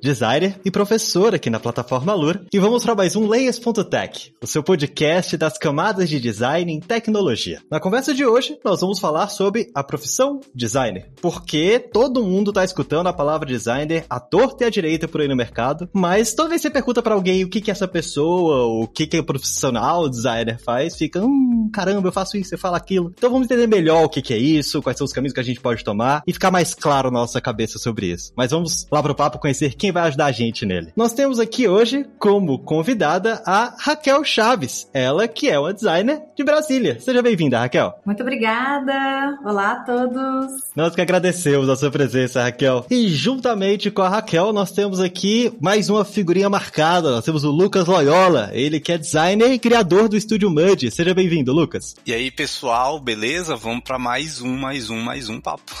designer e professor aqui na plataforma Lura, e vamos para mais um Layers.tech, o seu podcast das camadas de design em tecnologia. Na conversa de hoje, nós vamos falar sobre a profissão designer, porque todo mundo está escutando a palavra designer à torta e à direita por aí no mercado, mas toda vez que você pergunta para alguém o que que essa pessoa, o que que o profissional designer faz, fica, hum, caramba, eu faço isso, eu falo aquilo. Então vamos entender melhor o que que é isso, quais são os caminhos que a gente pode tomar e ficar mais claro na nossa cabeça sobre isso. Mas vamos lá pro papo conhecer quem quem vai ajudar a gente nele. Nós temos aqui hoje como convidada a Raquel Chaves, ela que é uma designer de Brasília. Seja bem-vinda, Raquel. Muito obrigada. Olá a todos. Nós que agradecemos a sua presença, Raquel. E juntamente com a Raquel, nós temos aqui mais uma figurinha marcada. Nós temos o Lucas Loyola, ele que é designer e criador do Estúdio Mud. Seja bem-vindo, Lucas. E aí, pessoal, beleza? Vamos para mais um, mais um, mais um papo.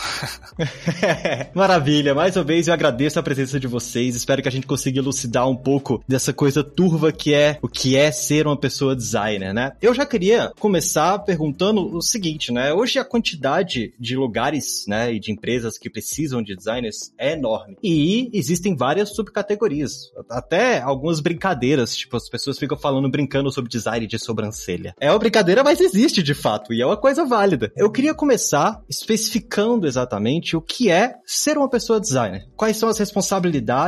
Maravilha. Mais uma vez eu agradeço a presença de você vocês. Espero que a gente consiga elucidar um pouco dessa coisa turva que é o que é ser uma pessoa designer, né? Eu já queria começar perguntando o seguinte, né? Hoje a quantidade de lugares, né, e de empresas que precisam de designers é enorme. E existem várias subcategorias, até algumas brincadeiras, tipo as pessoas ficam falando brincando sobre design de sobrancelha. É uma brincadeira, mas existe de fato e é uma coisa válida. Eu queria começar especificando exatamente o que é ser uma pessoa designer. Quais são as responsabilidades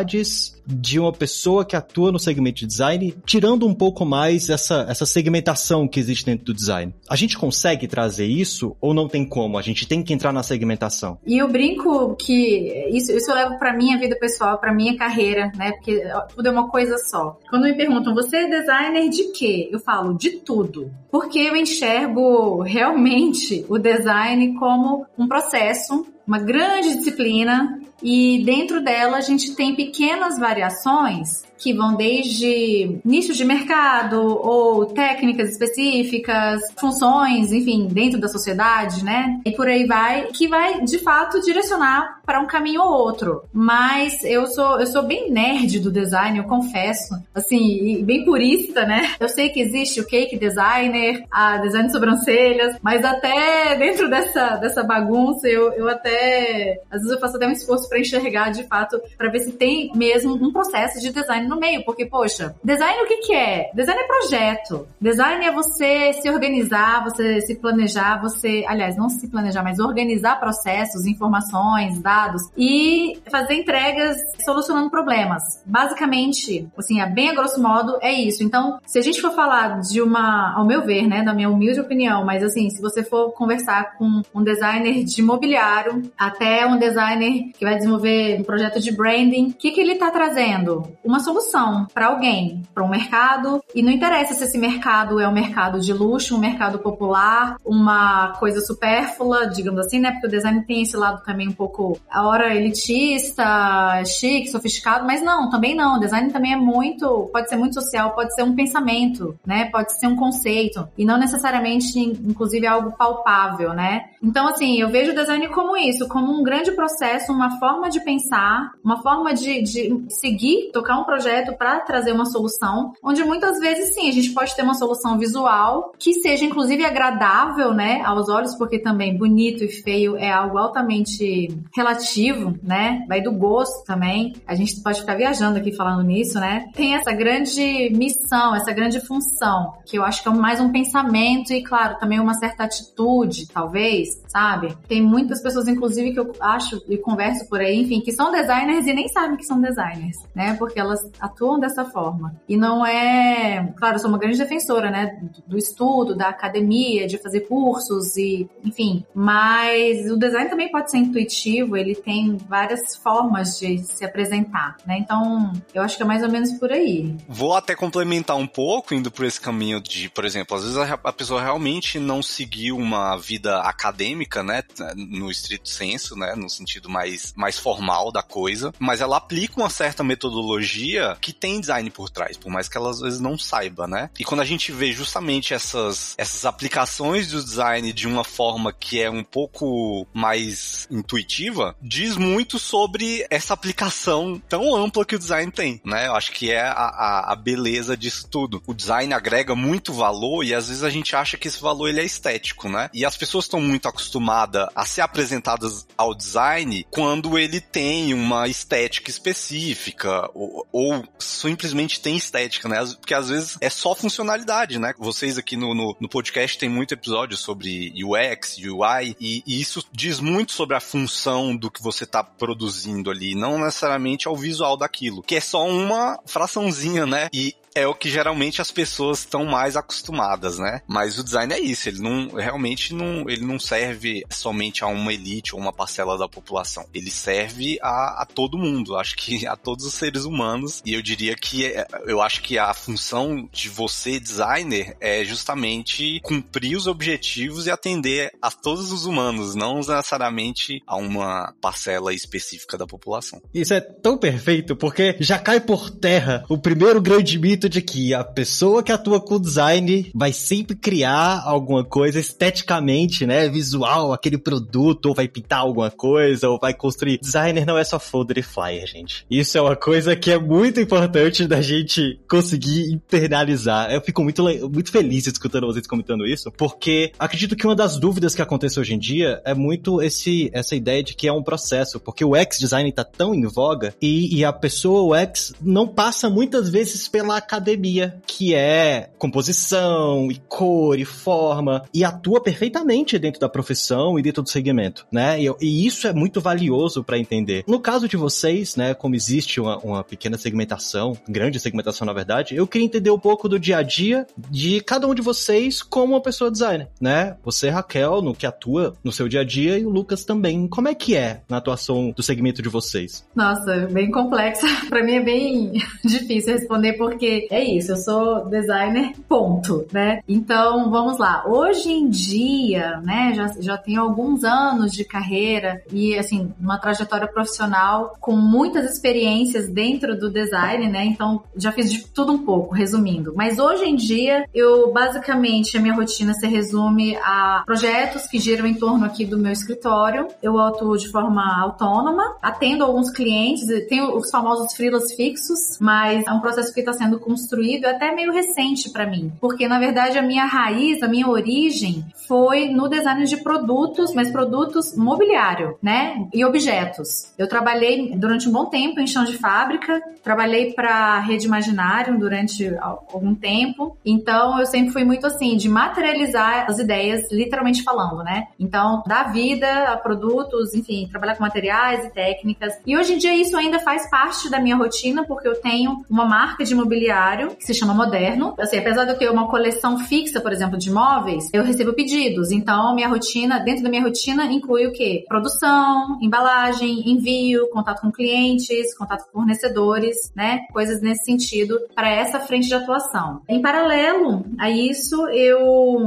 de uma pessoa que atua no segmento de design, tirando um pouco mais essa, essa segmentação que existe dentro do design. A gente consegue trazer isso ou não tem como? A gente tem que entrar na segmentação. E eu brinco que isso, isso eu levo para minha vida pessoal, para minha carreira, né? Porque tudo é uma coisa só. Quando me perguntam, você é designer de quê? Eu falo de tudo. Porque eu enxergo realmente o design como um processo, uma grande disciplina e dentro dela a gente tem pequenas variações que vão desde nichos de mercado ou técnicas específicas, funções, enfim, dentro da sociedade, né? E por aí vai, que vai de fato direcionar para um caminho ou outro. Mas eu sou eu sou bem nerd do design, eu confesso, assim, bem purista, né? Eu sei que existe o cake designer, a design de sobrancelhas, mas até dentro dessa dessa bagunça eu, eu até às vezes eu faço até um esforço para enxergar de fato, para ver se tem mesmo um processo de design no meio, porque, poxa, design o que que é? Design é projeto. Design é você se organizar, você se planejar, você, aliás, não se planejar, mas organizar processos, informações, dados e fazer entregas solucionando problemas. Basicamente, assim, é bem a grosso modo, é isso. Então, se a gente for falar de uma, ao meu ver, né, da minha humilde opinião, mas assim, se você for conversar com um designer de mobiliário, até um designer que vai desenvolver um projeto de branding, o que, que ele está trazendo? Uma solução para alguém, para um mercado, e não interessa se esse mercado é um mercado de luxo, um mercado popular, uma coisa supérflua, digamos assim, né? Porque o design tem esse lado também um pouco, a hora elitista, chique, sofisticado, mas não, também não. O design também é muito, pode ser muito social, pode ser um pensamento, né? Pode ser um conceito, e não necessariamente, inclusive, algo palpável, né? Então, assim, eu vejo o design como isso, como um grande processo, uma forma de pensar, uma forma de, de seguir, tocar um projeto projeto para trazer uma solução, onde muitas vezes sim, a gente pode ter uma solução visual que seja inclusive agradável, né, aos olhos, porque também bonito e feio é algo altamente relativo, né? Vai do gosto também. A gente pode ficar viajando aqui falando nisso, né? Tem essa grande missão, essa grande função, que eu acho que é mais um pensamento e, claro, também uma certa atitude, talvez, sabe? Tem muitas pessoas, inclusive, que eu acho e converso por aí, enfim, que são designers e nem sabem que são designers, né? Porque elas atuam dessa forma. E não é. Claro, eu sou uma grande defensora, né? Do estudo, da academia, de fazer cursos e, enfim. Mas o design também pode ser intuitivo, ele tem várias formas de se apresentar, né? Então, eu acho que é mais ou menos por aí. Vou até complementar um pouco, indo por esse caminho de, por exemplo, às vezes a pessoa realmente não seguiu uma vida acadêmica, né? No estrito senso, né? No sentido mais, mais formal da coisa, mas ela aplica uma certa metodologia que tem design por trás, por mais que ela às vezes não saiba, né? E quando a gente vê justamente essas, essas aplicações do design de uma forma que é um pouco mais intuitiva, diz muito sobre essa aplicação tão ampla que o design tem, né? Eu acho que é a, a, a beleza disso tudo. O design agrega muito valor e às vezes a gente acha que esse valor ele é estético, né? E as pessoas estão muito acostumadas a ser apresentadas ao design quando ele tem uma estética específica ou, ou simplesmente tem estética, né? Porque às vezes é só funcionalidade, né? Vocês aqui no, no, no podcast tem muito episódio sobre UX, UI e, e, isso diz muito sobre a função do que você está produzindo ali, não necessariamente ao visual daquilo, que é só uma fraçãozinha, né? E é o que geralmente as pessoas estão mais acostumadas, né? Mas o design é isso, ele não realmente não, ele não serve somente a uma elite ou uma parcela da população. Ele serve a, a todo mundo, acho que a todos os seres humanos. E eu diria que é, eu acho que a função de você designer é justamente cumprir os objetivos e atender a todos os humanos, não necessariamente a uma parcela específica da população. Isso é tão perfeito porque já cai por terra o primeiro grande mito de que a pessoa que atua com design vai sempre criar alguma coisa esteticamente, né? Visual, aquele produto, ou vai pintar alguma coisa, ou vai construir. Designer não é só folder e flyer, gente. Isso é uma coisa que é muito importante da gente conseguir internalizar. Eu fico muito, muito feliz escutando vocês comentando isso, porque acredito que uma das dúvidas que acontece hoje em dia é muito esse, essa ideia de que é um processo, porque o X-Design tá tão em voga e, e a pessoa, o X, não passa muitas vezes pela academia, que é composição e cor e forma, e atua perfeitamente dentro da profissão e dentro do segmento, né? E, e isso é muito valioso para entender. No caso de vocês, né, como existe uma, uma pequena segmentação, grande segmentação na verdade, eu queria entender um pouco do dia a dia de cada um de vocês como uma pessoa designer, né? Você, Raquel, no que atua no seu dia a dia e o Lucas também. Como é que é na atuação do segmento de vocês? Nossa, bem complexa. para mim é bem difícil responder porque é isso, eu sou designer, ponto, né? Então, vamos lá. Hoje em dia, né, já, já tenho alguns anos de carreira e, assim, uma trajetória profissional com muitas experiências dentro do design, né? Então, já fiz de tudo um pouco, resumindo. Mas hoje em dia, eu basicamente, a minha rotina se resume a projetos que giram em torno aqui do meu escritório. Eu atuo de forma autônoma, atendo alguns clientes, tenho os famosos freelas fixos, mas é um processo que está sendo construído é até meio recente para mim, porque na verdade a minha raiz, a minha origem foi no design de produtos, mas produtos mobiliário, né? E objetos. Eu trabalhei durante um bom tempo em chão de fábrica, trabalhei para Rede Imaginário durante algum tempo, então eu sempre fui muito assim de materializar as ideias, literalmente falando, né? Então, dar vida a produtos, enfim, trabalhar com materiais e técnicas. E hoje em dia isso ainda faz parte da minha rotina, porque eu tenho uma marca de mobiliário que se chama Moderno. Assim, apesar de eu ter uma coleção fixa, por exemplo, de imóveis, eu recebo pedidos. Então, minha rotina, dentro da minha rotina, inclui o quê? Produção, embalagem, envio, contato com clientes, contato com fornecedores, né? Coisas nesse sentido para essa frente de atuação. Em paralelo a isso, eu.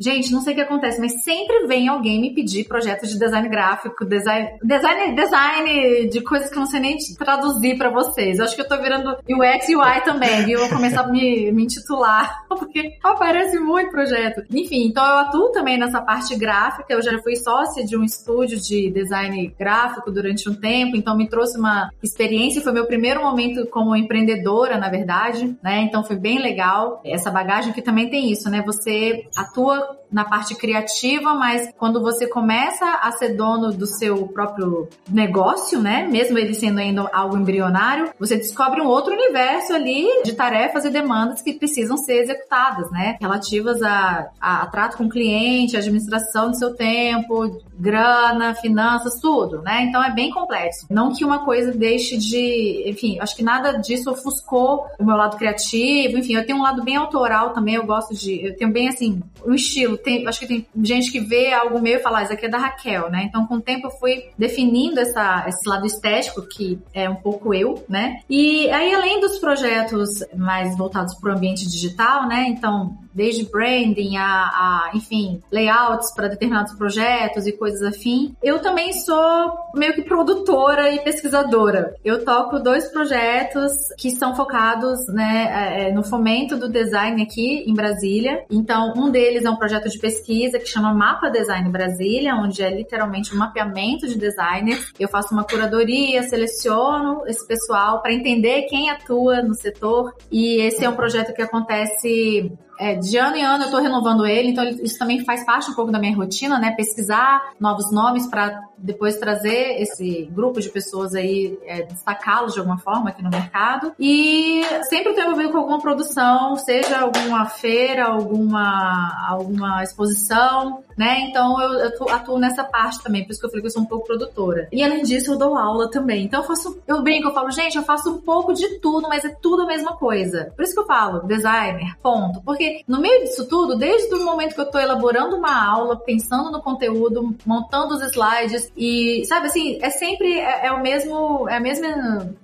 Gente, não sei o que acontece, mas sempre vem alguém me pedir projetos de design gráfico, design, design, design de coisas que eu não sei nem traduzir para vocês. Eu acho que eu tô virando UX e UI também Eu vou começar a me, me intitular, porque aparece muito projeto. Enfim, então eu atuo também nessa parte gráfica. Eu já fui sócia de um estúdio de design gráfico durante um tempo, então me trouxe uma experiência. Foi meu primeiro momento como empreendedora, na verdade, né? Então foi bem legal. Essa bagagem que também tem isso, né? Você atua na parte criativa, mas quando você começa a ser dono do seu próprio negócio, né? Mesmo ele sendo ainda algo embrionário, você descobre um outro universo ali de tarefas e demandas que precisam ser executadas, né? Relativas a, a, a trato com cliente, administração do seu tempo, grana, finanças, tudo, né? Então é bem complexo. Não que uma coisa deixe de, enfim, acho que nada disso ofuscou o meu lado criativo, enfim, eu tenho um lado bem autoral também, eu gosto de, eu tenho bem assim, um estilo, tem, acho que tem gente que vê algo meu e fala, ah, isso aqui é da Raquel, né? Então com o tempo eu fui definindo essa, esse lado estético que é um pouco eu, né? E aí além dos projetos mais voltados para o ambiente digital, né? Então, desde branding a, a enfim, layouts para determinados projetos e coisas afim. Eu também sou meio que produtora e pesquisadora. Eu toco dois projetos que são focados, né, é, é, no fomento do design aqui em Brasília. Então, um deles é um projeto de pesquisa que chama Mapa Design Brasília, onde é literalmente um mapeamento de designers. Eu faço uma curadoria, seleciono esse pessoal para entender quem atua no setor. E esse é um projeto que acontece é, de ano em ano eu estou renovando ele, então isso também faz parte um pouco da minha rotina, né? Pesquisar novos nomes para depois trazer esse grupo de pessoas aí, é, destacá-los de alguma forma aqui no mercado. E sempre estou envolvido com alguma produção, seja alguma feira, alguma, alguma exposição, né? Então eu, eu atuo nessa parte também, por isso que eu falei que eu sou um pouco produtora. E além disso, eu dou aula também. Então eu faço, eu brinco, eu falo, gente, eu faço um pouco de tudo, mas é tudo a mesma coisa. Por isso que eu falo, designer, ponto. Porque no meio disso tudo, desde o momento que eu tô elaborando uma aula, pensando no conteúdo, montando os slides e, sabe assim, é sempre é, é o mesmo, é o mesmo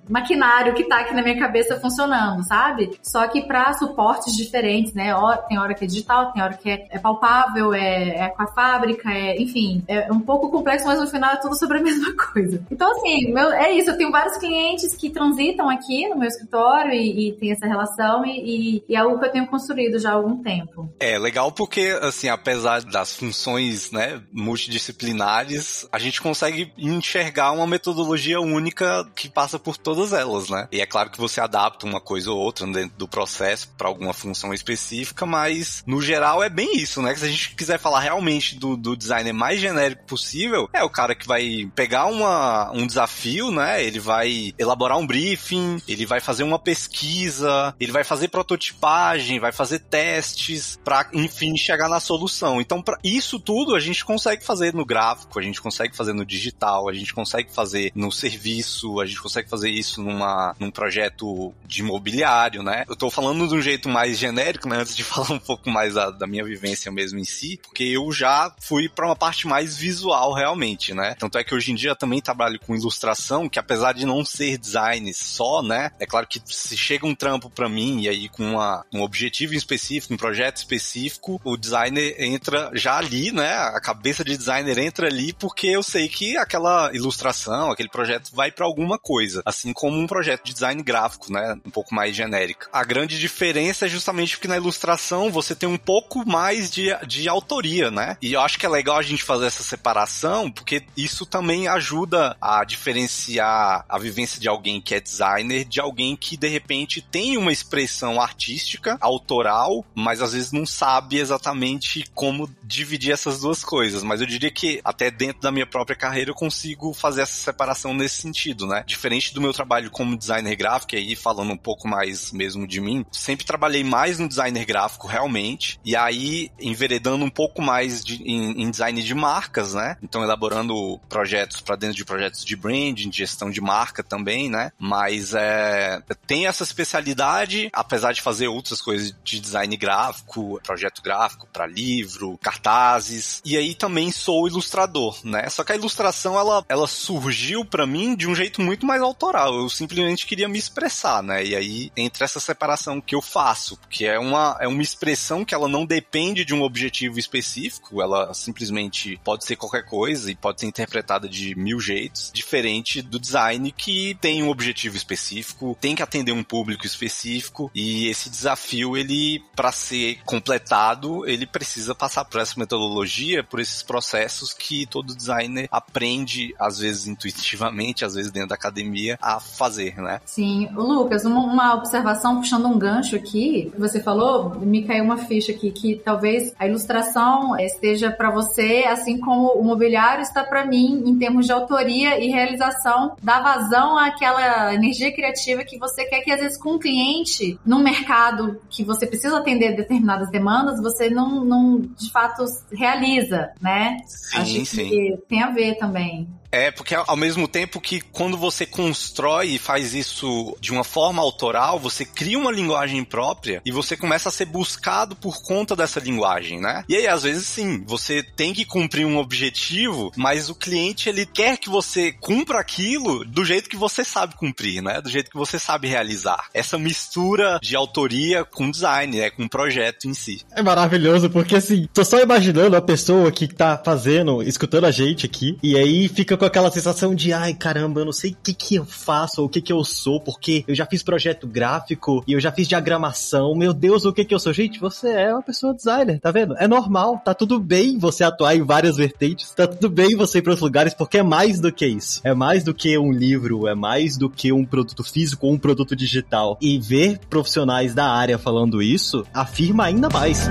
maquinário que tá aqui na minha cabeça funcionando, sabe? Só que para suportes diferentes, né? Tem hora que é digital, tem hora que é, é palpável, é, é, com a fábrica, é, enfim, é um pouco complexo, mas no final é tudo sobre a mesma coisa. Então, assim, meu, é isso. Eu tenho vários clientes que transitam aqui no meu escritório e, e tem essa relação e, e, e é algo que eu tenho construído já algum tempo. É legal porque, assim, apesar das funções, né, multidisciplinares, a gente consegue enxergar uma metodologia única que passa por todas elas, né? E é claro que você adapta uma coisa ou outra dentro do processo para alguma função específica, mas no geral é bem isso, né? Se a gente quiser falar realmente do, do designer mais genérico possível, é o cara que vai pegar uma, um desafio, né? Ele vai elaborar um briefing, ele vai fazer uma pesquisa, ele vai fazer prototipagem, vai fazer testes testes para enfim chegar na solução. Então, para isso tudo a gente consegue fazer no gráfico, a gente consegue fazer no digital, a gente consegue fazer no serviço, a gente consegue fazer isso numa num projeto de imobiliário, né? Eu tô falando de um jeito mais genérico, né, antes de falar um pouco mais da, da minha vivência mesmo em si, porque eu já fui para uma parte mais visual realmente, né? Tanto é que hoje em dia também trabalho com ilustração, que apesar de não ser design só, né? É claro que se chega um trampo para mim e aí com uma, um objetivo específico específico, um projeto específico, o designer entra já ali, né? A cabeça de designer entra ali porque eu sei que aquela ilustração, aquele projeto vai para alguma coisa, assim como um projeto de design gráfico, né? Um pouco mais genérico. A grande diferença é justamente porque na ilustração você tem um pouco mais de, de autoria, né? E eu acho que é legal a gente fazer essa separação porque isso também ajuda a diferenciar a vivência de alguém que é designer de alguém que de repente tem uma expressão artística, autoral, mas às vezes não sabe exatamente como dividir essas duas coisas. Mas eu diria que até dentro da minha própria carreira eu consigo fazer essa separação nesse sentido, né? Diferente do meu trabalho como designer gráfico, aí falando um pouco mais mesmo de mim, sempre trabalhei mais no designer gráfico realmente, e aí enveredando um pouco mais de, em, em design de marcas, né? Então elaborando projetos para dentro de projetos de branding, de gestão de marca também, né? Mas é, tem essa especialidade, apesar de fazer outras coisas de design gráfico, projeto gráfico para livro, cartazes. E aí também sou ilustrador, né? Só que a ilustração ela, ela surgiu para mim de um jeito muito mais autoral. Eu simplesmente queria me expressar, né? E aí entre essa separação que eu faço, que é uma é uma expressão que ela não depende de um objetivo específico, ela simplesmente pode ser qualquer coisa e pode ser interpretada de mil jeitos, diferente do design que tem um objetivo específico, tem que atender um público específico e esse desafio ele para ser completado, ele precisa passar por essa metodologia, por esses processos que todo designer aprende, às vezes intuitivamente, às vezes dentro da academia, a fazer, né? Sim. Lucas, uma, uma observação puxando um gancho aqui, você falou, me caiu uma ficha aqui, que talvez a ilustração esteja para você, assim como o mobiliário está para mim, em termos de autoria e realização, da vazão àquela energia criativa que você quer que, às vezes, com um cliente, num mercado que você precisa atender atender determinadas demandas, você não, não de fato realiza, né? Sim, Acho sim. que tem a ver também. É, porque ao mesmo tempo que quando você constrói e faz isso de uma forma autoral, você cria uma linguagem própria e você começa a ser buscado por conta dessa linguagem, né? E aí, às vezes, sim, você tem que cumprir um objetivo, mas o cliente, ele quer que você cumpra aquilo do jeito que você sabe cumprir, né? Do jeito que você sabe realizar. Essa mistura de autoria com design, né? Com o projeto em si. É maravilhoso, porque assim, tô só imaginando a pessoa que tá fazendo, escutando a gente aqui, e aí fica com aquela sensação de, ai caramba, eu não sei o que que eu faço, ou o que que eu sou, porque eu já fiz projeto gráfico, e eu já fiz diagramação, meu Deus, o que que eu sou? Gente, você é uma pessoa designer, tá vendo? É normal, tá tudo bem você atuar em várias vertentes, tá tudo bem você ir pros lugares, porque é mais do que isso. É mais do que um livro, é mais do que um produto físico ou um produto digital. E ver profissionais da área falando isso afirma ainda mais.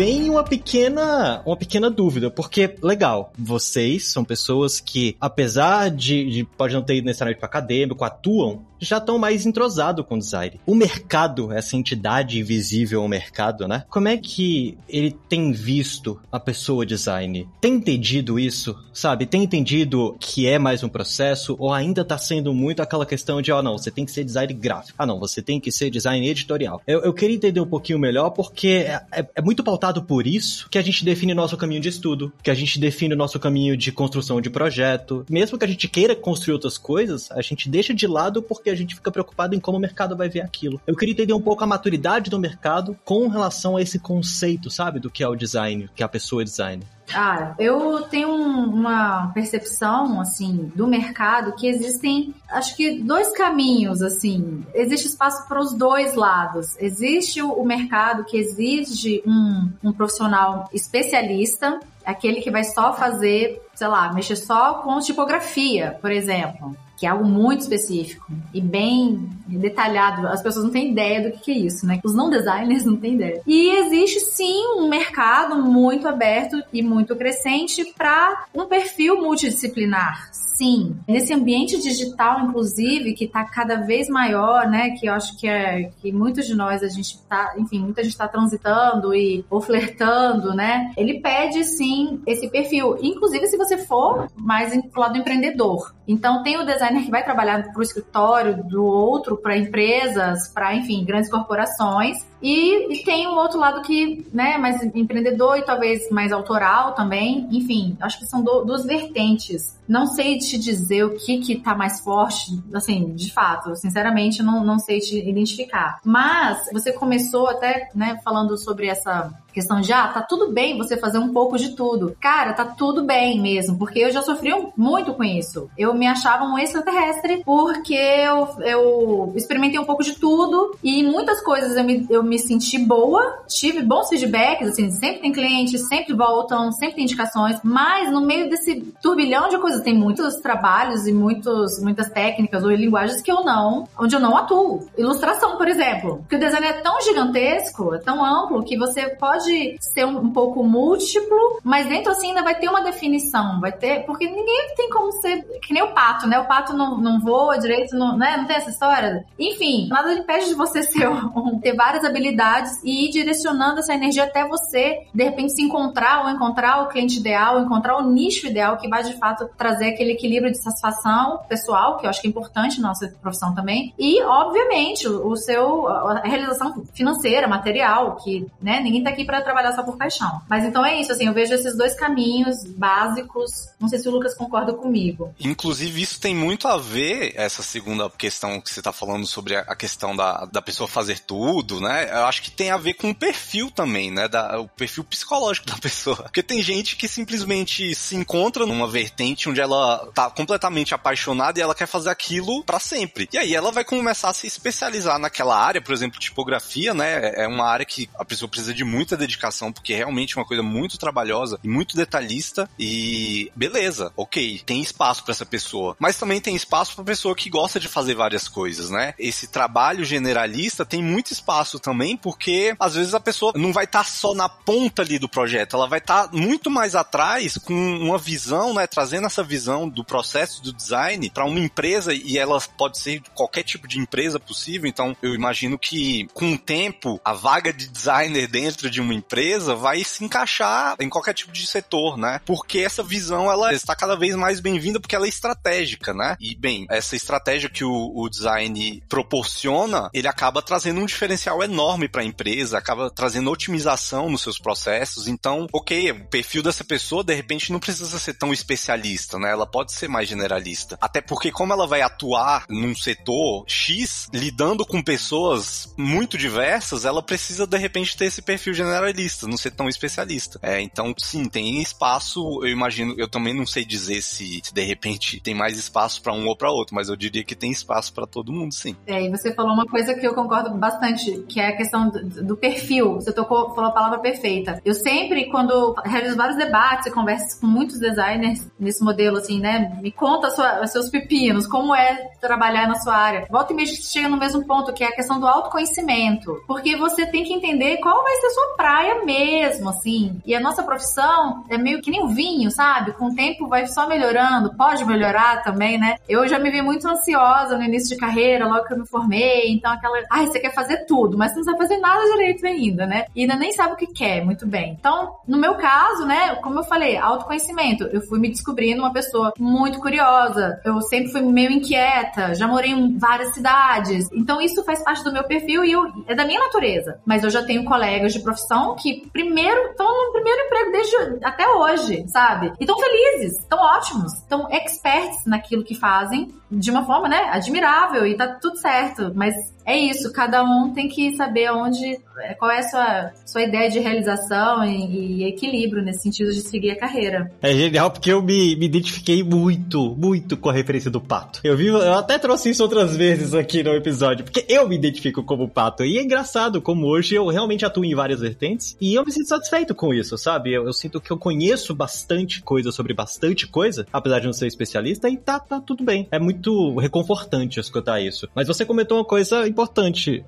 vem uma pequena, uma pequena dúvida, porque, legal, vocês são pessoas que, apesar de, de pode não ter necessariamente para acadêmico, atuam já estão mais entrosados com design. O mercado, essa entidade invisível ao mercado, né? Como é que ele tem visto a pessoa design? Tem entendido isso, sabe? Tem entendido que é mais um processo ou ainda tá sendo muito aquela questão de, ó, oh, não, você tem que ser design gráfico. Ah, não, você tem que ser design editorial. Eu, eu queria entender um pouquinho melhor porque é, é, é muito pautado por isso que a gente define nosso caminho de estudo, que a gente define o nosso caminho de construção de projeto. Mesmo que a gente queira construir outras coisas, a gente deixa de lado porque a gente fica preocupado em como o mercado vai ver aquilo. Eu queria entender um pouco a maturidade do mercado com relação a esse conceito, sabe, do que é o design, que é a pessoa design. Ah, eu tenho uma percepção, assim, do mercado que existem, acho que, dois caminhos, assim. Existe espaço para os dois lados. Existe o mercado que exige um, um profissional especialista, aquele que vai só fazer, sei lá, mexer só com tipografia, por exemplo que é algo muito específico e bem detalhado. As pessoas não têm ideia do que é isso, né? Os não designers não têm ideia. E existe sim um mercado muito aberto e muito crescente para um perfil multidisciplinar sim. Nesse ambiente digital, inclusive, que está cada vez maior, né? Que eu acho que é que muitos de nós a gente tá, enfim, muita gente está transitando e ou flertando, né? Ele pede sim esse perfil. Inclusive, se você for mais pro lado do empreendedor. Então, tem o designer que vai trabalhar para o escritório do outro, para empresas, para, enfim, grandes corporações. E, e, tem um outro lado que, né, mais empreendedor e talvez mais autoral também. Enfim, acho que são do, duas vertentes. Não sei te dizer o que que tá mais forte, assim, de fato, sinceramente, não, não sei te identificar. Mas você começou até, né, falando sobre essa questão de, ah, tá tudo bem você fazer um pouco de tudo. Cara, tá tudo bem mesmo, porque eu já sofri muito com isso. Eu me achava um extraterrestre porque eu, eu experimentei um pouco de tudo e muitas coisas eu me, eu me senti boa, tive bons feedbacks, assim, sempre tem clientes, sempre voltam, sempre tem indicações, mas no meio desse turbilhão de coisas tem muitos trabalhos e muitos, muitas técnicas ou linguagens que eu não, onde eu não atuo. Ilustração, por exemplo, porque o design é tão gigantesco, é tão amplo que você pode ser um, um, pouco múltiplo, mas dentro assim ainda vai ter uma definição, vai ter, porque ninguém tem como ser que nem o pato, né? O pato não, não voa direito, não, né? Não tem essa história? Enfim, nada impede de você ser um, ter várias habilidades e ir direcionando essa energia até você, de repente, se encontrar ou encontrar o cliente ideal, encontrar o nicho ideal que vai de fato trazer aquele equilíbrio de satisfação pessoal, que eu acho que é importante na nossa profissão também, e, obviamente, o seu, a realização financeira, material, que, né, ninguém tá aqui para trabalhar só por paixão. Mas então é isso, assim, eu vejo esses dois caminhos básicos. Não sei se o Lucas concorda comigo. Inclusive, isso tem muito a ver, essa segunda questão que você tá falando sobre a questão da, da pessoa fazer tudo, né? Eu acho que tem a ver com o perfil também, né? Da, o perfil psicológico da pessoa. Porque tem gente que simplesmente se encontra numa vertente onde ela tá completamente apaixonada e ela quer fazer aquilo para sempre. E aí ela vai começar a se especializar naquela área, por exemplo, tipografia, né? É uma área que a pessoa precisa de muita dedicação, porque é realmente uma coisa muito trabalhosa e muito detalhista. E beleza, ok, tem espaço para essa pessoa. Mas também tem espaço para pessoa que gosta de fazer várias coisas, né? Esse trabalho generalista tem muito espaço também, porque às vezes a pessoa não vai estar tá só na ponta ali do projeto, ela vai estar tá muito mais atrás com uma visão, né? Trazendo essa essa visão do processo do design para uma empresa e ela pode ser qualquer tipo de empresa possível. Então, eu imagino que com o tempo a vaga de designer dentro de uma empresa vai se encaixar em qualquer tipo de setor, né? Porque essa visão ela está cada vez mais bem-vinda porque ela é estratégica, né? E bem, essa estratégia que o, o design proporciona, ele acaba trazendo um diferencial enorme para a empresa, acaba trazendo otimização nos seus processos. Então, ok, o perfil dessa pessoa de repente não precisa ser tão especialista, né? Ela pode ser mais generalista. Até porque como ela vai atuar num setor X, lidando com pessoas muito diversas, ela precisa de repente ter esse perfil generalista, não ser tão especialista. É, então, sim, tem espaço, eu imagino, eu também não sei dizer se, se de repente tem mais espaço para um ou para outro, mas eu diria que tem espaço para todo mundo, sim. É, e você falou uma coisa que eu concordo bastante, que é a questão do, do perfil. Você tocou, falou a palavra perfeita. Eu sempre, quando realizo vários debates e converso com muitos designers nesse modelo, assim, né? Me conta sua, seus pepinos, como é trabalhar na sua área. Volta e meia chega no mesmo ponto, que é a questão do autoconhecimento. Porque você tem que entender qual vai ser a sua praia mesmo, assim. E a nossa profissão é meio que nem o vinho, sabe? Com o tempo vai só melhorando, pode melhorar também, né? Eu já me vi muito ansiosa no início de carreira, logo que eu me formei. Então, aquela, ai, você quer fazer tudo, mas você não sabe fazer nada direito ainda, né? E ainda nem sabe o que quer muito bem. Então, no meu caso, né, como eu falei, autoconhecimento. Eu fui me descobrindo uma pessoa muito curiosa. Eu sempre fui meio inquieta, já morei em várias cidades. Então, isso faz parte do meu perfil e eu, é da minha natureza. Mas eu já tenho colegas de profissão que primeiro estão no primeiro emprego desde até hoje, sabe? E estão felizes, estão ótimos, estão experts naquilo que fazem de uma forma, né, admirável e tá tudo certo. Mas é isso, cada um tem que saber onde, é, qual é a sua, sua ideia de realização e, e equilíbrio nesse sentido de seguir a carreira. É genial porque eu me, me identifiquei muito, muito com a referência do pato. Eu vi, eu até trouxe isso outras vezes aqui no episódio, porque eu me identifico como pato. E é engraçado como hoje eu realmente atuo em várias vertentes e eu me sinto satisfeito com isso, sabe? Eu, eu sinto que eu conheço bastante coisa sobre bastante coisa, apesar de não ser especialista, e tá, tá tudo bem. É muito reconfortante escutar isso. Mas você comentou uma coisa importante,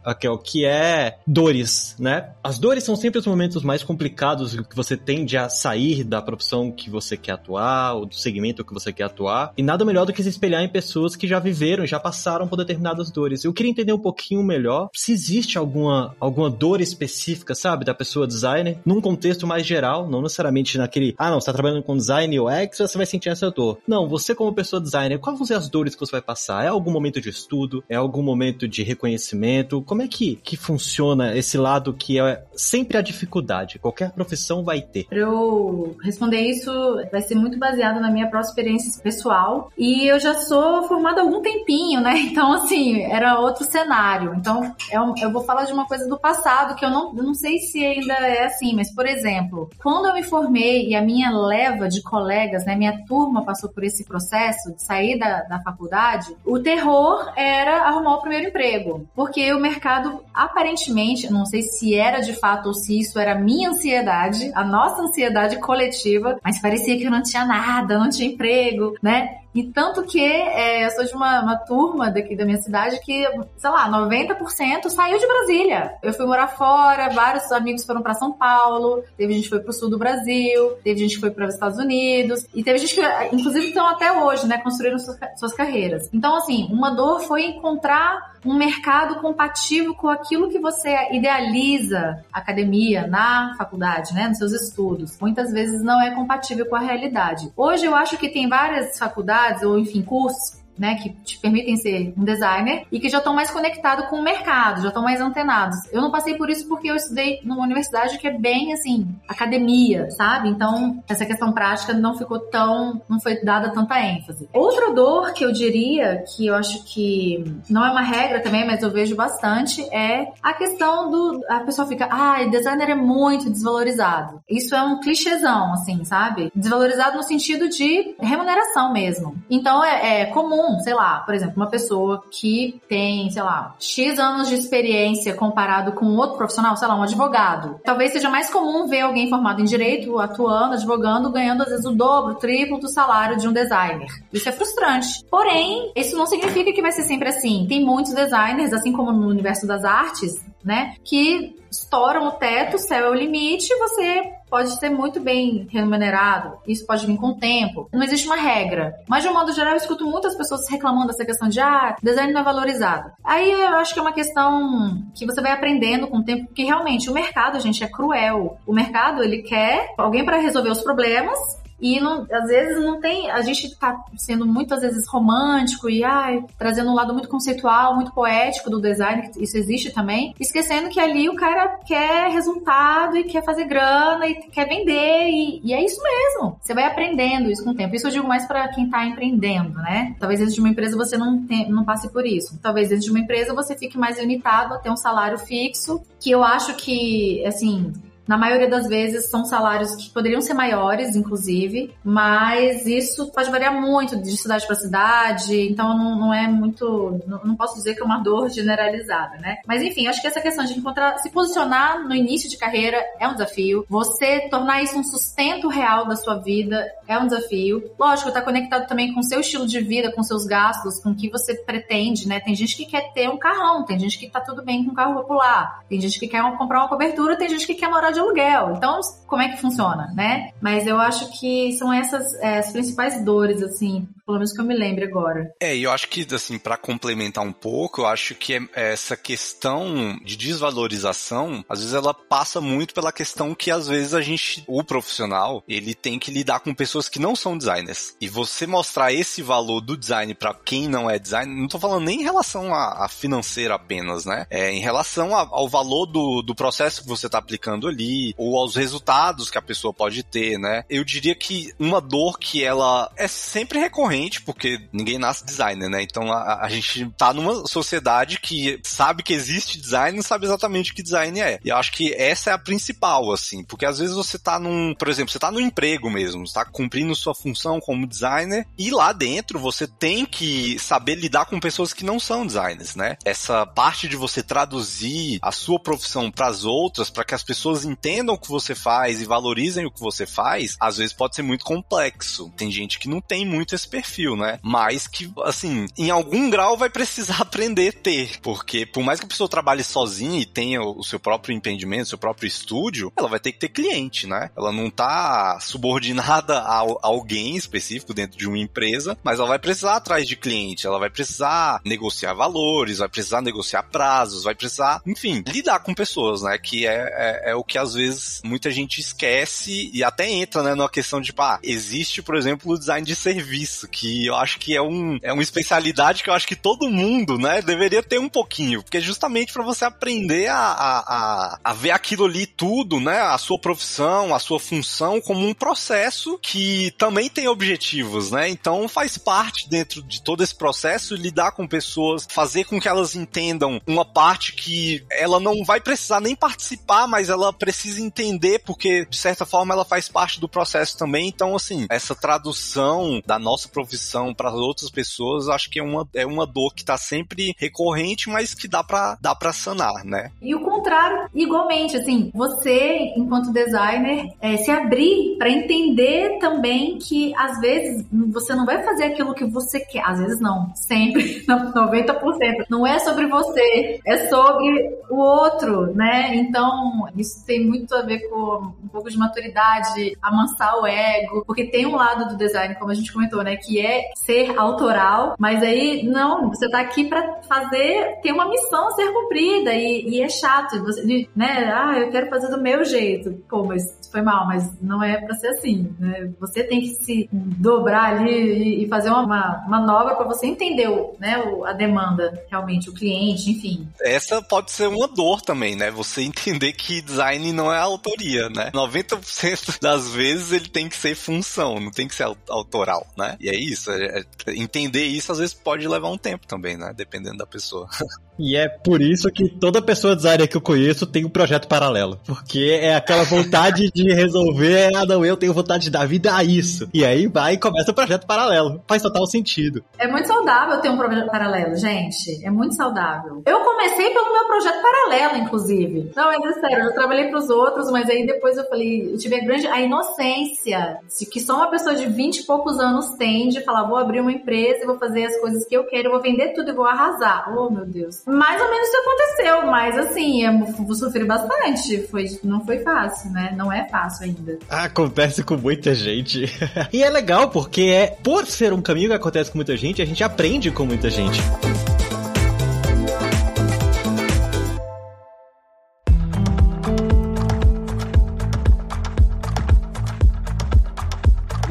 Raquel, que é dores, né? As dores são sempre os momentos mais complicados que você tende a sair da profissão que você quer atuar, ou do segmento que você quer atuar. E nada melhor do que se espelhar em pessoas que já viveram, já passaram por determinadas dores. Eu queria entender um pouquinho melhor se existe alguma, alguma dor específica, sabe, da pessoa designer, num contexto mais geral, não necessariamente naquele, ah, não, você tá trabalhando com design ou X, você vai sentir essa dor. Não, você como pessoa designer, quais vão ser as dores que você vai passar? É algum momento de estudo? É algum momento de reconhecimento? Conhecimento? Como é que, que funciona esse lado que é sempre a dificuldade? Qualquer profissão vai ter. Para eu responder isso, vai ser muito baseado na minha própria experiência pessoal. E eu já sou formada há algum tempinho, né? Então, assim, era outro cenário. Então, eu, é eu vou falar de uma coisa do passado que eu não, eu não sei se ainda é assim, mas, por exemplo, quando eu me formei e a minha leva de colegas, né, minha turma passou por esse processo de sair da, da faculdade, o terror era arrumar o primeiro emprego porque o mercado aparentemente, não sei se era de fato ou se isso era minha ansiedade, a nossa ansiedade coletiva, mas parecia que eu não tinha nada, não tinha emprego, né? E tanto que é, eu sou de uma, uma, turma daqui da minha cidade que, sei lá, 90% saiu de Brasília. Eu fui morar fora, vários amigos foram para São Paulo, teve gente que foi pro sul do Brasil, teve gente que foi para os Estados Unidos, e teve gente que, inclusive, estão até hoje, né, construindo suas, suas carreiras. Então, assim, uma dor foi encontrar um mercado compatível com aquilo que você idealiza academia, na faculdade, né, nos seus estudos. Muitas vezes não é compatível com a realidade. Hoje eu acho que tem várias faculdades ou, enfim, cursos né, que te permitem ser um designer e que já estão mais conectados com o mercado, já estão mais antenados. Eu não passei por isso porque eu estudei numa universidade que é bem assim, academia, sabe? Então, essa questão prática não ficou tão, não foi dada tanta ênfase. Outra dor que eu diria, que eu acho que não é uma regra também, mas eu vejo bastante, é a questão do a pessoa fica, ah, designer é muito desvalorizado. Isso é um clichêzão, assim, sabe? Desvalorizado no sentido de remuneração mesmo. Então, é, é comum sei lá, por exemplo, uma pessoa que tem, sei lá, X anos de experiência comparado com outro profissional, sei lá, um advogado. Talvez seja mais comum ver alguém formado em direito, atuando, advogando, ganhando às vezes o dobro, o triplo do salário de um designer. Isso é frustrante. Porém, isso não significa que vai ser sempre assim. Tem muitos designers, assim como no universo das artes, né? Que estouram o teto, o céu é o limite, você pode ser muito bem remunerado. Isso pode vir com o tempo. Não existe uma regra. Mas, de um modo geral, eu escuto muitas pessoas reclamando dessa questão de, ah, design não é valorizado. Aí eu acho que é uma questão que você vai aprendendo com o tempo, porque realmente o mercado, gente, é cruel. O mercado, ele quer alguém para resolver os problemas e não, às vezes não tem. A gente tá sendo muito, às vezes, romântico e ai, trazendo um lado muito conceitual, muito poético do design, que isso existe também, esquecendo que ali o cara quer resultado e quer fazer grana e quer vender. E, e é isso mesmo. Você vai aprendendo isso com o tempo. Isso eu digo mais para quem tá empreendendo, né? Talvez dentro de uma empresa você não, tem, não passe por isso. Talvez dentro de uma empresa você fique mais limitado a ter um salário fixo, que eu acho que, assim, na maioria das vezes são salários que poderiam ser maiores, inclusive, mas isso pode variar muito de cidade para cidade, então não, não é muito. Não, não, posso dizer que é uma dor generalizada, né? Mas enfim, acho que essa questão de encontrar, se posicionar no início de carreira é um desafio. Você tornar isso um sustento real da sua vida é um desafio. Lógico, está conectado também com o seu estilo de vida, com seus gastos, com o que você pretende, né? Tem gente que quer ter um carrão, tem gente que tá tudo bem com um carro popular, tem gente que quer comprar uma cobertura, tem gente que quer morar de aluguel. Então, como é que funciona, né? Mas eu acho que são essas é, as principais dores, assim, pelo menos que eu me lembre agora. É, e eu acho que, assim, para complementar um pouco, eu acho que é, essa questão de desvalorização, às vezes ela passa muito pela questão que, às vezes, a gente, o profissional, ele tem que lidar com pessoas que não são designers. E você mostrar esse valor do design para quem não é designer, não tô falando nem em relação a, a financeira apenas, né? É em relação a, ao valor do, do processo que você tá aplicando ali, ou aos resultados que a pessoa pode ter, né? Eu diria que uma dor que ela é sempre recorrente, porque ninguém nasce designer, né? Então a, a gente tá numa sociedade que sabe que existe design e não sabe exatamente o que design é. E eu acho que essa é a principal, assim, porque às vezes você tá num, por exemplo, você tá no emprego mesmo, você tá cumprindo sua função como designer e lá dentro você tem que saber lidar com pessoas que não são designers, né? Essa parte de você traduzir a sua profissão para as outras, para que as pessoas entendam o que você faz e valorizem o que você faz, às vezes pode ser muito complexo. Tem gente que não tem muito esse né? Mas que, assim, em algum grau vai precisar aprender a ter. Porque por mais que a pessoa trabalhe sozinha e tenha o seu próprio empreendimento, seu próprio estúdio, ela vai ter que ter cliente, né? Ela não tá subordinada a, alguém específico dentro de uma empresa, mas ela vai precisar atrás de cliente, ela vai precisar negociar valores, vai precisar negociar prazos, vai precisar, enfim, lidar com pessoas, né? Que é, é, é o que às vezes muita gente esquece e até entra, né, numa questão de, ah, existe, por exemplo, o design de serviço, que eu acho que é, um, é uma especialidade que eu acho que todo mundo, né, deveria ter um pouquinho, porque é justamente para você aprender a, a, a, a ver aquilo ali tudo, né, a sua profissão, a sua função como um processo que também tem objetivos, né, então faz parte dentro de todo esse processo lidar com pessoas, fazer com que elas entendam uma parte que ela não vai precisar nem participar, mas ela precisa entender porque de certa forma ela faz parte do processo também. Então, assim, essa tradução da nossa profissão para outras pessoas, acho que é uma, é uma dor que tá sempre recorrente, mas que dá para dá para sanar, né? E o contrário, igualmente, assim, você enquanto designer é, se abrir para entender também que às vezes você não vai fazer aquilo que você quer, às vezes não, sempre, 90%. Não é sobre você, é sobre o outro, né? Então, isso tem muito a ver com um pouco de maturidade, amansar o ego, porque tem um lado do design, como a gente comentou, né, que é ser autoral, mas aí não, você tá aqui para fazer, tem uma missão a ser cumprida e, e é chato, você, né? Ah, eu quero fazer do meu jeito. Pô, mas foi mal, mas não é para ser assim, né? Você tem que se dobrar ali e, fazer uma, uma manobra para você entender, o, né, a demanda realmente, o cliente, enfim. Essa pode ser uma dor também, né? Você entender que design não é autoria, né? 90% das vezes ele tem que ser função, não tem que ser autoral, né? E é isso, é, é, entender isso às vezes pode levar um tempo também, né? Dependendo da pessoa. E é por isso que toda pessoa designer que eu conheço tem um projeto paralelo. Porque é aquela vontade de resolver, ah não, eu tenho vontade de dar vida a isso. E aí vai e começa o projeto paralelo. Faz total sentido. É muito saudável ter um projeto paralelo, gente. É muito saudável. Eu comecei pelo meu projeto paralelo, inclusive. Não, mas é sério, eu trabalhei pros outros, mas aí depois eu falei, eu tive a grande, a inocência que só uma pessoa de 20 e poucos anos tem de falar, vou abrir uma empresa e vou fazer as coisas que eu quero, vou vender tudo e vou arrasar. Oh, meu Deus mais ou menos isso aconteceu, mas assim, eu sofri bastante. Foi, não foi fácil, né? Não é fácil ainda. Acontece com muita gente. e é legal porque é por ser um caminho que acontece com muita gente, a gente aprende com muita gente.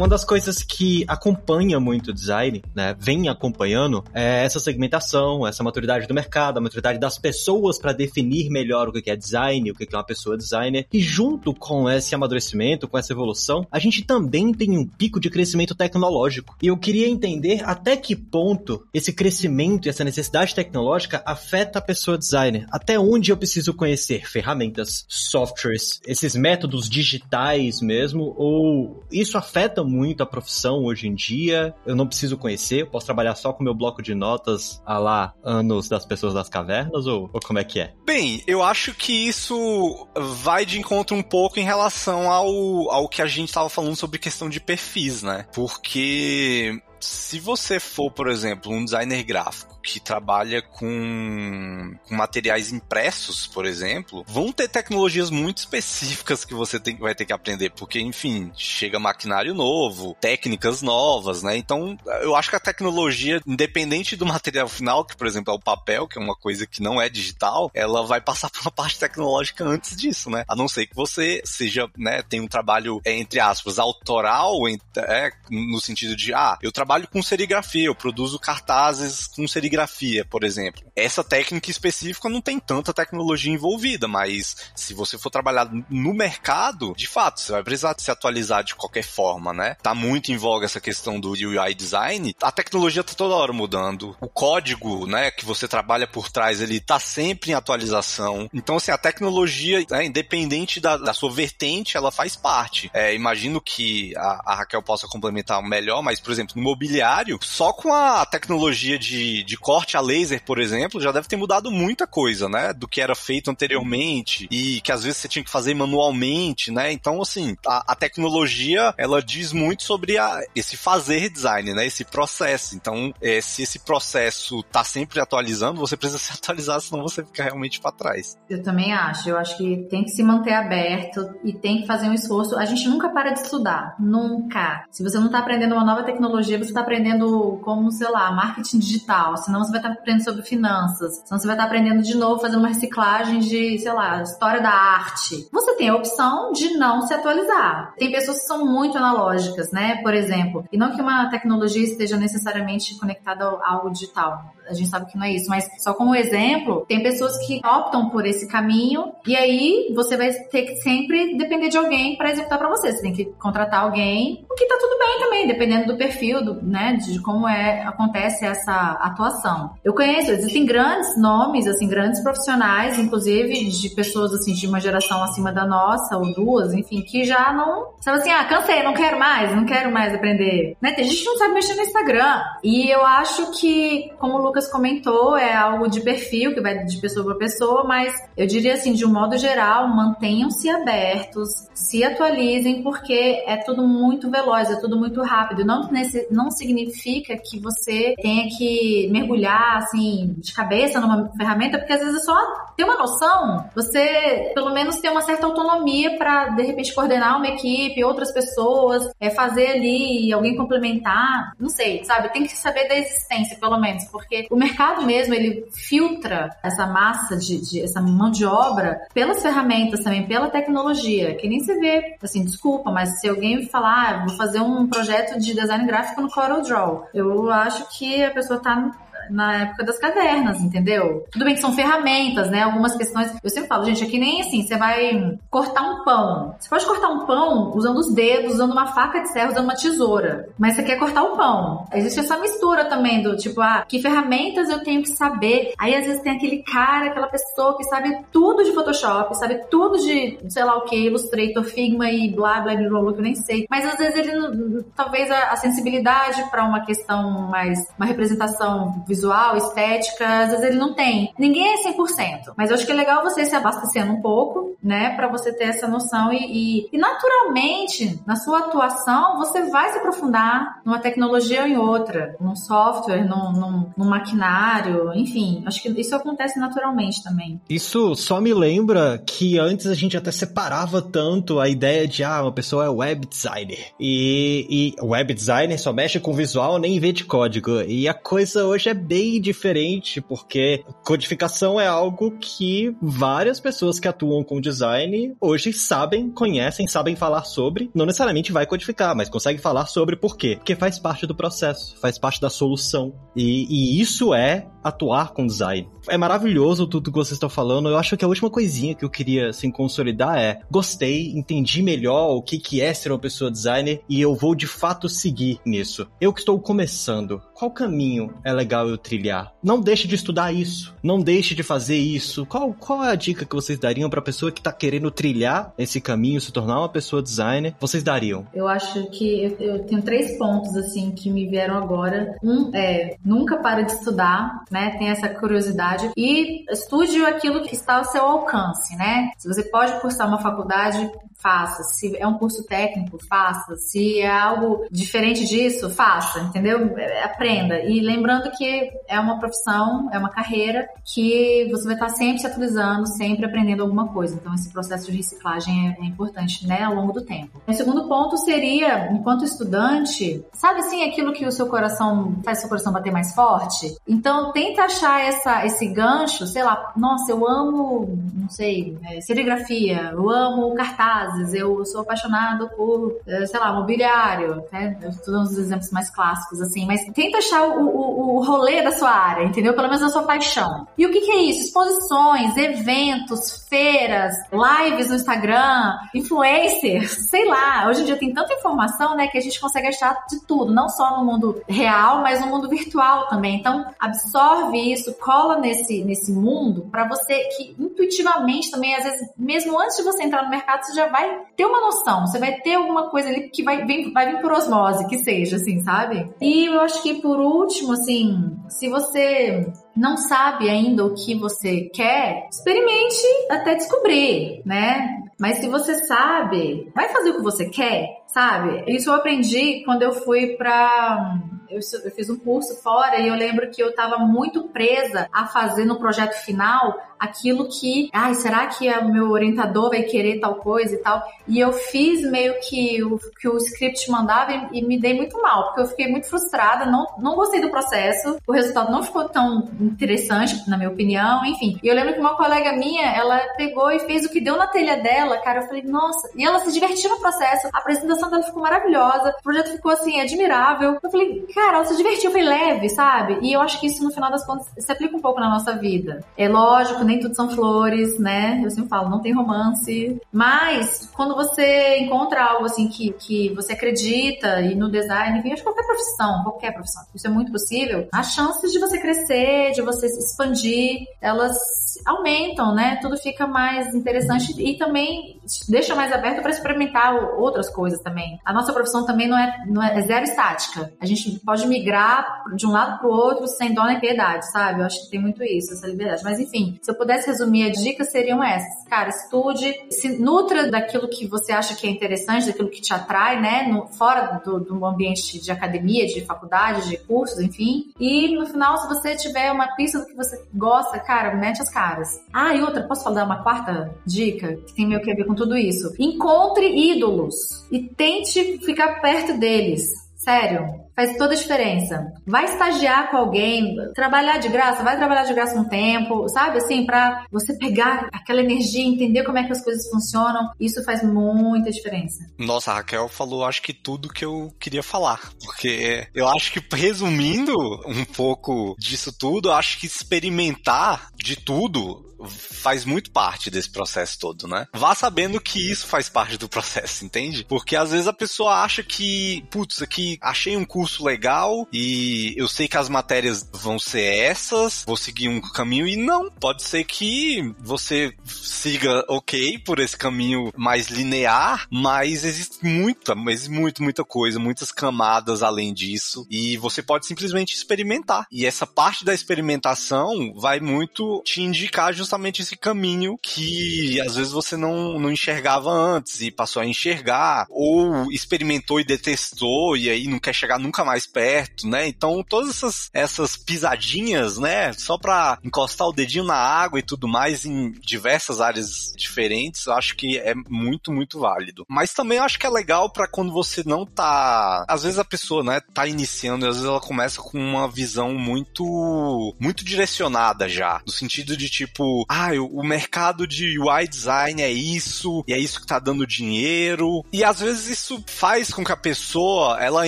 Uma das coisas que acompanha muito o design, né, vem acompanhando, é essa segmentação, essa maturidade do mercado, a maturidade das pessoas para definir melhor o que é design, o que é uma pessoa designer. E junto com esse amadurecimento, com essa evolução, a gente também tem um pico de crescimento tecnológico. E eu queria entender até que ponto esse crescimento e essa necessidade tecnológica afeta a pessoa designer. Até onde eu preciso conhecer ferramentas, softwares, esses métodos digitais mesmo, ou isso afeta muito a profissão hoje em dia. Eu não preciso conhecer, posso trabalhar só com meu bloco de notas a lá anos das pessoas das cavernas ou, ou como é que é? Bem, eu acho que isso vai de encontro um pouco em relação ao, ao que a gente estava falando sobre questão de perfis, né? Porque se você for, por exemplo, um designer gráfico que trabalha com, materiais impressos, por exemplo, vão ter tecnologias muito específicas que você tem, vai ter que aprender, porque, enfim, chega maquinário novo, técnicas novas, né? Então, eu acho que a tecnologia, independente do material final, que, por exemplo, é o papel, que é uma coisa que não é digital, ela vai passar por uma parte tecnológica antes disso, né? A não ser que você seja, né, tem um trabalho, é, entre aspas, autoral, é, no sentido de, ah, eu trabalho trabalho com serigrafia, eu produzo cartazes com serigrafia, por exemplo. Essa técnica específica não tem tanta tecnologia envolvida, mas se você for trabalhar no mercado, de fato, você vai precisar se atualizar de qualquer forma, né? Tá muito em voga essa questão do UI design. A tecnologia tá toda hora mudando. O código, né, que você trabalha por trás, ele tá sempre em atualização. Então, assim, a tecnologia, né, independente da, da, sua vertente, ela faz parte. É, imagino que a, a Raquel possa complementar melhor, mas, por exemplo, no mobiliário, só com a tecnologia de, de corte a laser, por exemplo, já deve ter mudado muita coisa, né? Do que era feito anteriormente e que às vezes você tinha que fazer manualmente, né? Então, assim, a, a tecnologia, ela diz muito sobre a, esse fazer design, né? Esse processo. Então, é, se esse processo tá sempre atualizando, você precisa se atualizar, senão você fica realmente para trás. Eu também acho. Eu acho que tem que se manter aberto e tem que fazer um esforço. A gente nunca para de estudar. Nunca. Se você não tá aprendendo uma nova tecnologia, você está aprendendo como, sei lá, marketing digital, senão você vai estar aprendendo sobre finanças, senão você vai estar aprendendo de novo, fazendo uma reciclagem de, sei lá, história da arte. Você tem a opção de não se atualizar. Tem pessoas que são muito analógicas, né? Por exemplo, e não que uma tecnologia esteja necessariamente conectada a algo digital a gente sabe que não é isso, mas só como exemplo, tem pessoas que optam por esse caminho e aí você vai ter que sempre depender de alguém para executar para você. Você tem que contratar alguém, o que tá tudo bem também, dependendo do perfil, do, né, de como é acontece essa atuação. Eu conheço, existem grandes nomes, assim, grandes profissionais, inclusive de pessoas assim de uma geração acima da nossa ou duas, enfim, que já não, sabe assim, ah, cansei, não quero mais, não quero mais aprender. Né? Tem gente que não sabe mexer no Instagram. E eu acho que, como o Lucas comentou, é algo de perfil, que vai de pessoa para pessoa, mas eu diria assim, de um modo geral, mantenham-se abertos, se atualizem, porque é tudo muito veloz, é tudo muito rápido. Não, não significa que você tenha que mergulhar, assim, de cabeça numa ferramenta, porque às vezes é só ter uma noção, você pelo menos ter uma certa autonomia para, de repente, coordenar uma equipe, outras pessoas, é, fazer ali alguém complementar, não sei, sabe? Tem que saber da existência, pelo menos, porque o mercado mesmo, ele filtra essa massa de, de, essa mão de obra pelas ferramentas também, pela tecnologia, que nem se vê, assim, desculpa, mas se alguém falar, ah, vou fazer um projeto de design gráfico no Corel Draw, eu acho que a pessoa tá na época das cavernas, entendeu? Tudo bem que são ferramentas, né? Algumas questões. Eu sempre falo, gente, é que nem assim, você vai cortar um pão. Você pode cortar um pão usando os dedos, usando uma faca de serra, usando uma tesoura. Mas você quer cortar o pão. Existe essa mistura também do tipo, ah, que ferramentas eu tenho que saber. Aí às vezes tem aquele cara, aquela pessoa que sabe tudo de Photoshop, sabe tudo de, sei lá o que, Illustrator, Figma e blá blá blá blá, que eu nem sei. Mas às vezes ele, talvez a, a sensibilidade para uma questão mais, uma representação visual, estética, às vezes ele não tem. Ninguém é 100%, mas eu acho que é legal você se abastecendo um pouco, né, para você ter essa noção e, e, e, naturalmente, na sua atuação, você vai se aprofundar numa tecnologia ou em outra, num software, num, num, num maquinário, enfim, acho que isso acontece naturalmente também. Isso só me lembra que antes a gente até separava tanto a ideia de, ah, uma pessoa é web designer, e, e web designer só mexe com visual, nem vê de código, e a coisa hoje é bem diferente, porque codificação é algo que várias pessoas que atuam com design hoje sabem, conhecem, sabem falar sobre. Não necessariamente vai codificar, mas consegue falar sobre por quê? Porque faz parte do processo, faz parte da solução. E, e isso é atuar com design. É maravilhoso tudo que vocês estão falando. Eu acho que a última coisinha que eu queria assim consolidar é: gostei, entendi melhor o que que é ser uma pessoa designer e eu vou de fato seguir nisso. Eu que estou começando, qual caminho é legal eu trilhar? Não deixe de estudar isso, não deixe de fazer isso. Qual qual é a dica que vocês dariam para pessoa que está querendo trilhar esse caminho, se tornar uma pessoa designer? Vocês dariam? Eu acho que eu, eu tenho três pontos assim que me vieram agora. Um é nunca para de estudar né? Tem essa curiosidade e estude aquilo que está ao seu alcance, né? Se você pode cursar uma faculdade, faça. Se é um curso técnico, faça. Se é algo diferente disso, faça, entendeu? Aprenda. E lembrando que é uma profissão, é uma carreira que você vai estar sempre se atualizando, sempre aprendendo alguma coisa. Então, esse processo de reciclagem é, é importante, né, ao longo do tempo. O segundo ponto seria, enquanto estudante, sabe assim, aquilo que o seu coração faz seu coração bater mais forte? Então, tenta achar essa, esse gancho, sei lá, nossa, eu amo, não sei, é, serigrafia, eu amo cartaz, eu sou apaixonado por, eh, sei lá, mobiliário, né? Dando uns exemplos mais clássicos, assim, mas tenta achar o, o, o rolê da sua área, entendeu? Pelo menos da sua paixão. E o que, que é isso? Exposições, eventos, feiras, lives no Instagram, influencers, sei lá. Hoje em dia tem tanta informação, né, que a gente consegue achar de tudo, não só no mundo real, mas no mundo virtual também. Então, absorve isso, cola nesse, nesse mundo para você que intuitivamente também, às vezes, mesmo antes de você entrar no mercado, você já vai vai ter uma noção, você vai ter alguma coisa ali que vai, vem, vai vir por osmose, que seja, assim, sabe? E eu acho que por último, assim, se você não sabe ainda o que você quer, experimente até descobrir, né? Mas se você sabe, vai fazer o que você quer, sabe? Isso eu aprendi quando eu fui para eu, eu, fiz um curso fora e eu lembro que eu estava muito presa a fazer no projeto final aquilo que, ai, será que o meu orientador vai querer tal coisa e tal? E eu fiz meio que o que o script mandava e, e me dei muito mal, porque eu fiquei muito frustrada, não, não gostei do processo, o resultado não ficou tão interessante, na minha opinião, enfim. E eu lembro que uma colega minha, ela pegou e fez o que deu na telha dela, cara, eu falei, nossa, e ela se divertiu no processo, a apresentação dela ficou maravilhosa, o projeto ficou assim, admirável. Eu falei, cara, ela se divertiu, foi leve, sabe? E eu acho que isso, no final das contas, se aplica um pouco na nossa vida. É lógico, nem tudo são flores, né? Eu sempre falo, não tem romance. Mas, quando você encontra algo assim que, que você acredita, e no design, enfim, acho que qualquer profissão, qualquer profissão, isso é muito possível, as chances de você crescer, de você se expandir, elas aumentam, né? Tudo fica mais interessante e também deixa mais aberto para experimentar outras coisas também. A nossa profissão também não é, não é, é zero estática. A gente pode migrar de um lado para o outro sem dó nem piedade, sabe? Eu acho que tem muito isso, essa liberdade. Mas enfim, se eu pudesse resumir, as dicas seriam essas. Cara, estude, se nutra daquilo que você acha que é interessante, daquilo que te atrai, né? No, fora do, do ambiente de academia, de faculdade, de cursos, enfim. E no final, se você tiver uma pista do que você gosta, cara, mete as caras. Ah, e outra, posso falar uma quarta dica que tem meio que a ver com tudo isso? Encontre ídolos e tente ficar perto deles. Sério, faz toda a diferença. Vai estagiar com alguém, trabalhar de graça, vai trabalhar de graça um tempo, sabe? Assim, para você pegar aquela energia, entender como é que as coisas funcionam, isso faz muita diferença. Nossa, a Raquel falou, acho que tudo que eu queria falar, porque eu acho que resumindo um pouco disso tudo, acho que experimentar de tudo faz muito parte desse processo todo, né? Vá sabendo que isso faz parte do processo, entende? Porque às vezes a pessoa acha que, putz, aqui achei um curso curso legal e eu sei que as matérias vão ser essas, vou seguir um caminho e não, pode ser que você siga ok por esse caminho mais linear, mas existe muita, mas muito, muita coisa, muitas camadas além disso e você pode simplesmente experimentar. E essa parte da experimentação vai muito te indicar justamente esse caminho que às vezes você não, não enxergava antes e passou a enxergar, ou experimentou e detestou e aí não quer chegar nunca mais perto, né? Então todas essas, essas pisadinhas, né, só pra encostar o dedinho na água e tudo mais em diversas áreas diferentes, eu acho que é muito, muito válido. Mas também eu acho que é legal para quando você não tá, às vezes a pessoa, né, tá iniciando e às vezes ela começa com uma visão muito, muito direcionada já, no sentido de tipo, ah, o mercado de UI design é isso, e é isso que tá dando dinheiro. E às vezes isso faz com que a pessoa, ela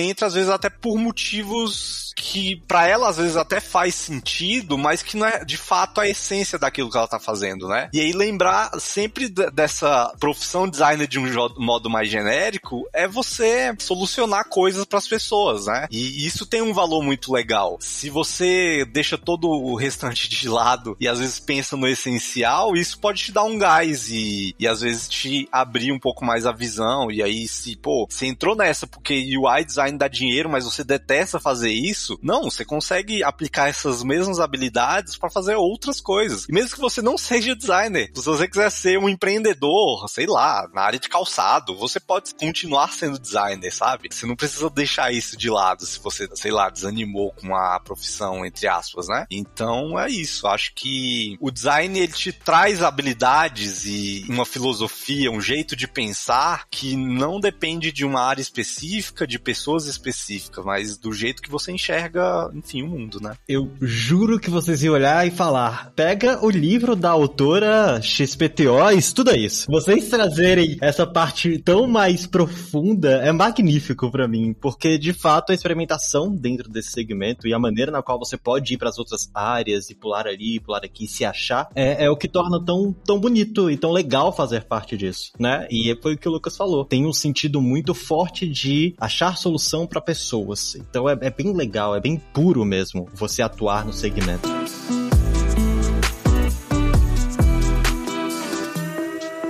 entre às vezes até por motivos que para ela às vezes até faz sentido, mas que não é de fato a essência daquilo que ela tá fazendo, né? E aí lembrar sempre dessa profissão designer de um modo mais genérico é você solucionar coisas para as pessoas, né? E isso tem um valor muito legal. Se você deixa todo o restante de lado e às vezes pensa no essencial, isso pode te dar um gás e, e às vezes te abrir um pouco mais a visão. E aí, se, pô, você entrou nessa porque UI design dá dinheiro, mas você detesta fazer isso, isso. Não, você consegue aplicar essas mesmas habilidades para fazer outras coisas. E mesmo que você não seja designer, se você quiser ser um empreendedor, sei lá, na área de calçado, você pode continuar sendo designer, sabe? Você não precisa deixar isso de lado se você, sei lá, desanimou com a profissão, entre aspas, né? Então é isso. Acho que o design ele te traz habilidades e uma filosofia, um jeito de pensar que não depende de uma área específica, de pessoas específicas, mas do jeito que você enxerga enxerga, enfim, o mundo, né? Eu juro que vocês iam olhar e falar: pega o livro da autora XPTO e estuda isso. Vocês trazerem essa parte tão mais profunda é magnífico para mim, porque de fato a experimentação dentro desse segmento e a maneira na qual você pode ir para as outras áreas e pular ali, pular aqui, se achar, é, é o que torna tão, tão bonito e tão legal fazer parte disso, né? E foi o que o Lucas falou. Tem um sentido muito forte de achar solução para pessoas. Então é, é bem legal é bem puro mesmo você atuar no segmento.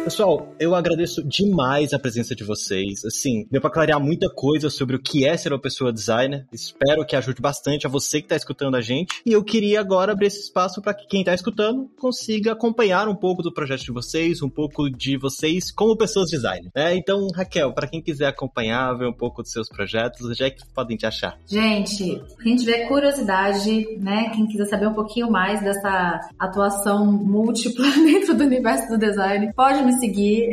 Pessoal, eu agradeço demais a presença de vocês. Assim, deu para clarear muita coisa sobre o que é ser uma pessoa designer. Espero que ajude bastante a você que está escutando a gente. E eu queria agora abrir esse espaço para que quem está escutando consiga acompanhar um pouco do projeto de vocês, um pouco de vocês como pessoas designer. É, então, Raquel, para quem quiser acompanhar, ver um pouco dos seus projetos, onde é que podem te achar? Gente, quem tiver curiosidade, né, quem quiser saber um pouquinho mais dessa atuação múltipla dentro do universo do design, pode me seguir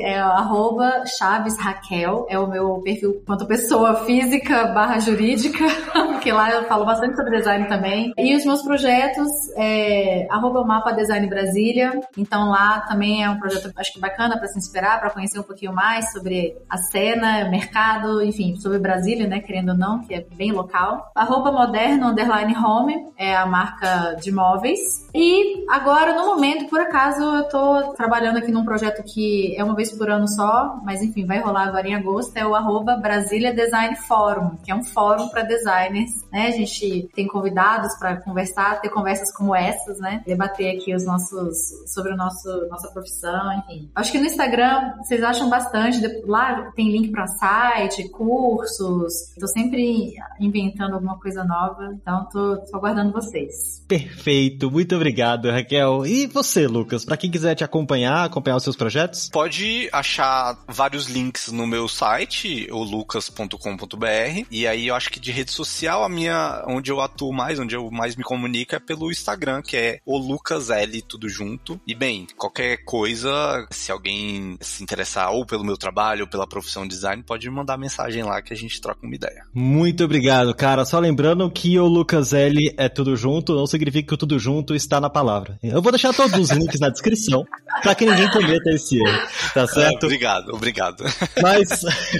é arroba Chaves Raquel, é o meu perfil quanto pessoa física barra jurídica, porque lá eu falo bastante sobre design também. E os meus projetos é arroba Mapa Design Brasília, então lá também é um projeto acho que bacana para se inspirar, para conhecer um pouquinho mais sobre a cena, mercado, enfim, sobre Brasília, né, querendo ou não, que é bem local. Arroba Moderno Underline Home é a marca de móveis. E agora, no momento, por acaso, eu tô trabalhando aqui num projeto que é uma vez por ano só, mas enfim, vai rolar agora em agosto, é o arroba Brasília Design Forum, que é um fórum para designers, né? A gente tem convidados para conversar, ter conversas como essas, né? Debater aqui os nossos, sobre o nosso, nossa profissão, enfim. Acho que no Instagram vocês acham bastante, lá tem link para site, cursos, tô sempre inventando alguma coisa nova, então tô, tô aguardando vocês. Perfeito, muito obrigado, Raquel. E você, Lucas, para quem quiser te acompanhar, acompanhar os seus projetos, Pode achar vários links no meu site, o lucas.com.br, e aí eu acho que de rede social, a minha, onde eu atuo mais, onde eu mais me comunico é pelo Instagram, que é o Lucas L, tudo junto. E bem, qualquer coisa, se alguém se interessar ou pelo meu trabalho ou pela profissão design, pode mandar mensagem lá que a gente troca uma ideia. Muito obrigado, cara. Só lembrando que o Lucas L é tudo junto, não significa que o tudo junto está na palavra. Eu vou deixar todos os links na descrição para que ninguém cometa esse erro. tá certo? É, obrigado, obrigado. Mas,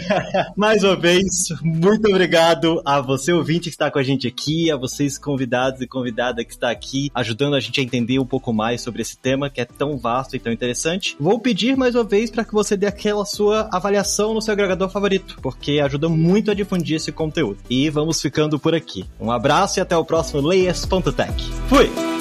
mais uma vez, muito obrigado a você, ouvinte, que está com a gente aqui, a vocês, convidados e convidada que está aqui, ajudando a gente a entender um pouco mais sobre esse tema que é tão vasto e tão interessante. Vou pedir mais uma vez para que você dê aquela sua avaliação no seu agregador favorito, porque ajuda muito a difundir esse conteúdo. E vamos ficando por aqui. Um abraço e até o próximo Layers.tech. Fui!